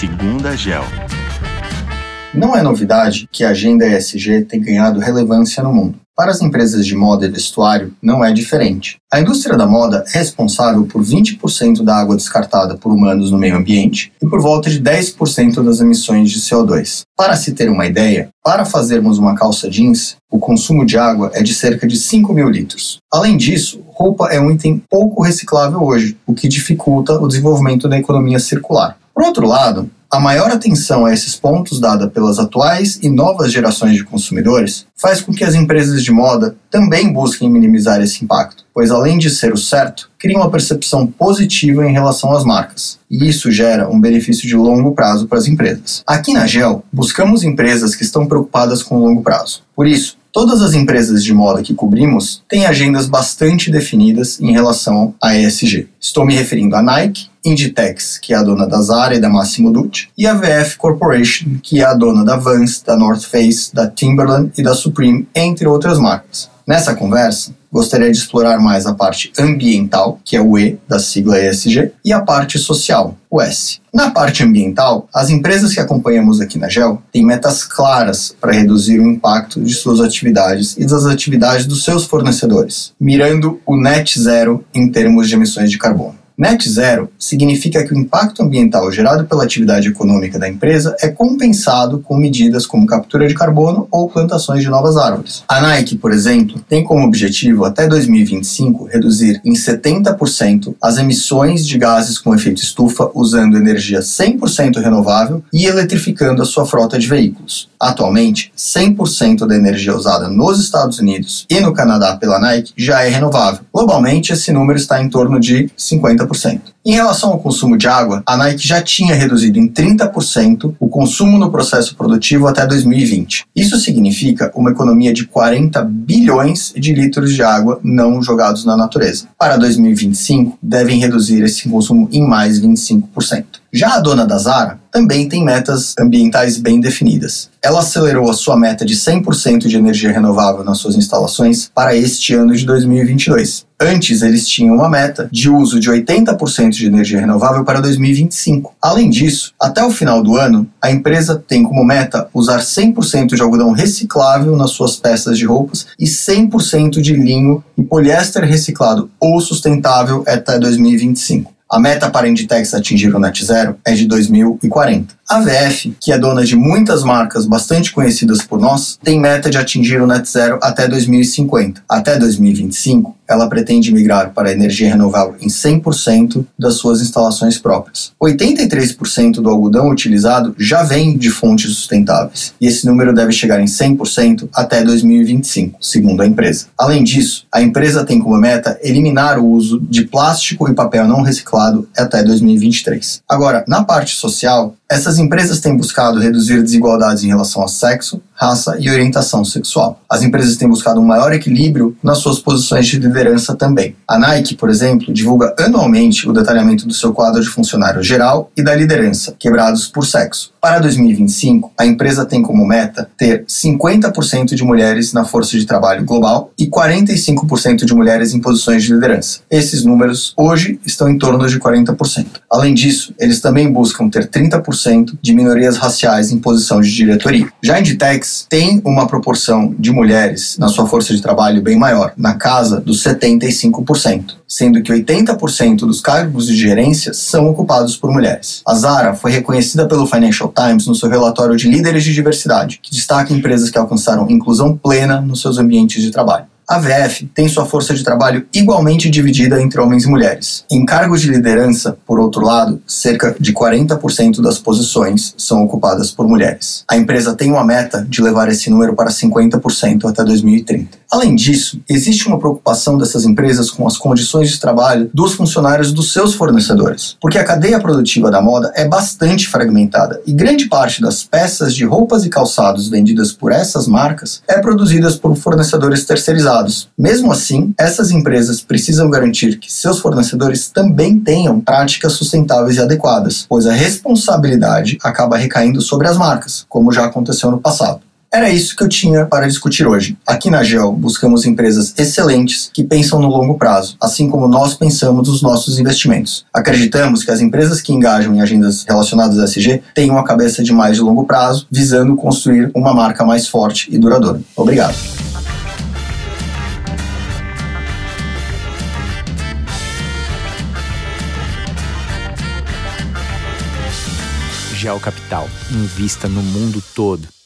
Segunda Gel. Não é novidade que a agenda ESG tem ganhado relevância no mundo. Para as empresas de moda e vestuário, não é diferente. A indústria da moda é responsável por 20% da água descartada por humanos no meio ambiente e por volta de 10% das emissões de CO2. Para se ter uma ideia, para fazermos uma calça jeans, o consumo de água é de cerca de 5 mil litros. Além disso, roupa é um item pouco reciclável hoje, o que dificulta o desenvolvimento da economia circular. Por outro lado, a maior atenção a esses pontos dada pelas atuais e novas gerações de consumidores faz com que as empresas de moda também busquem minimizar esse impacto, pois além de ser o certo, criam uma percepção positiva em relação às marcas, e isso gera um benefício de longo prazo para as empresas. Aqui na Gel, buscamos empresas que estão preocupadas com o longo prazo. Por isso, Todas as empresas de moda que cobrimos têm agendas bastante definidas em relação a ESG. Estou me referindo à Nike, Inditex, que é a dona da Zara e da Massimo Dutti, e a VF Corporation, que é a dona da Vans, da North Face, da Timberland e da Supreme, entre outras marcas. Nessa conversa, gostaria de explorar mais a parte ambiental, que é o E da sigla ESG, e a parte social, o S. Na parte ambiental, as empresas que acompanhamos aqui na GEL têm metas claras para reduzir o impacto de suas atividades e das atividades dos seus fornecedores, mirando o net zero em termos de emissões de carbono. Net zero significa que o impacto ambiental gerado pela atividade econômica da empresa é compensado com medidas como captura de carbono ou plantações de novas árvores. A Nike, por exemplo, tem como objetivo até 2025 reduzir em 70% as emissões de gases com efeito estufa usando energia 100% renovável e eletrificando a sua frota de veículos. Atualmente, 100% da energia usada nos Estados Unidos e no Canadá pela Nike já é renovável. Globalmente, esse número está em torno de 50%. Em relação ao consumo de água, a Nike já tinha reduzido em 30% o consumo no processo produtivo até 2020. Isso significa uma economia de 40 bilhões de litros de água não jogados na natureza. Para 2025, devem reduzir esse consumo em mais 25%. Já a dona da Zara também tem metas ambientais bem definidas. Ela acelerou a sua meta de 100% de energia renovável nas suas instalações para este ano de 2022. Antes, eles tinham uma meta de uso de 80% de energia renovável para 2025. Além disso, até o final do ano, a empresa tem como meta usar 100% de algodão reciclável nas suas peças de roupas e 100% de linho e poliéster reciclado ou sustentável até 2025. A meta para a Inditex atingir o net zero é de 2040. A VF, que é dona de muitas marcas bastante conhecidas por nós, tem meta de atingir o net zero até 2050. Até 2025, ela pretende migrar para a energia renovável em 100% das suas instalações próprias. 83% do algodão utilizado já vem de fontes sustentáveis, e esse número deve chegar em 100% até 2025, segundo a empresa. Além disso, a empresa tem como meta eliminar o uso de plástico e papel não reciclado até 2023. Agora, na parte social, essas empresas têm buscado reduzir desigualdades em relação a sexo, raça e orientação sexual. As empresas têm buscado um maior equilíbrio nas suas posições de liderança também. A Nike, por exemplo, divulga anualmente o detalhamento do seu quadro de funcionário geral e da liderança, quebrados por sexo. Para 2025, a empresa tem como meta ter 50% de mulheres na força de trabalho global e 45% de mulheres em posições de liderança. Esses números hoje estão em torno de 40%. Além disso, eles também buscam ter 30% de minorias raciais em posição de diretoria. Já a Inditex tem uma proporção de mulheres na sua força de trabalho bem maior, na casa dos 75%, sendo que 80% dos cargos de gerência são ocupados por mulheres. A Zara foi reconhecida pelo Financial Times no seu relatório de líderes de diversidade, que destaca empresas que alcançaram inclusão plena nos seus ambientes de trabalho. A VF tem sua força de trabalho igualmente dividida entre homens e mulheres. Em cargos de liderança, por outro lado, cerca de 40% das posições são ocupadas por mulheres. A empresa tem uma meta de levar esse número para 50% até 2030. Além disso, existe uma preocupação dessas empresas com as condições de trabalho dos funcionários dos seus fornecedores, porque a cadeia produtiva da moda é bastante fragmentada e grande parte das peças de roupas e calçados vendidas por essas marcas é produzidas por fornecedores terceirizados. Mesmo assim, essas empresas precisam garantir que seus fornecedores também tenham práticas sustentáveis e adequadas, pois a responsabilidade acaba recaindo sobre as marcas, como já aconteceu no passado. Era isso que eu tinha para discutir hoje. Aqui na GEL, buscamos empresas excelentes que pensam no longo prazo, assim como nós pensamos nos nossos investimentos. Acreditamos que as empresas que engajam em agendas relacionadas à SG tenham a cabeça de mais de longo prazo, visando construir uma marca mais forte e duradoura. Obrigado. Gel Capital. Invista no mundo todo.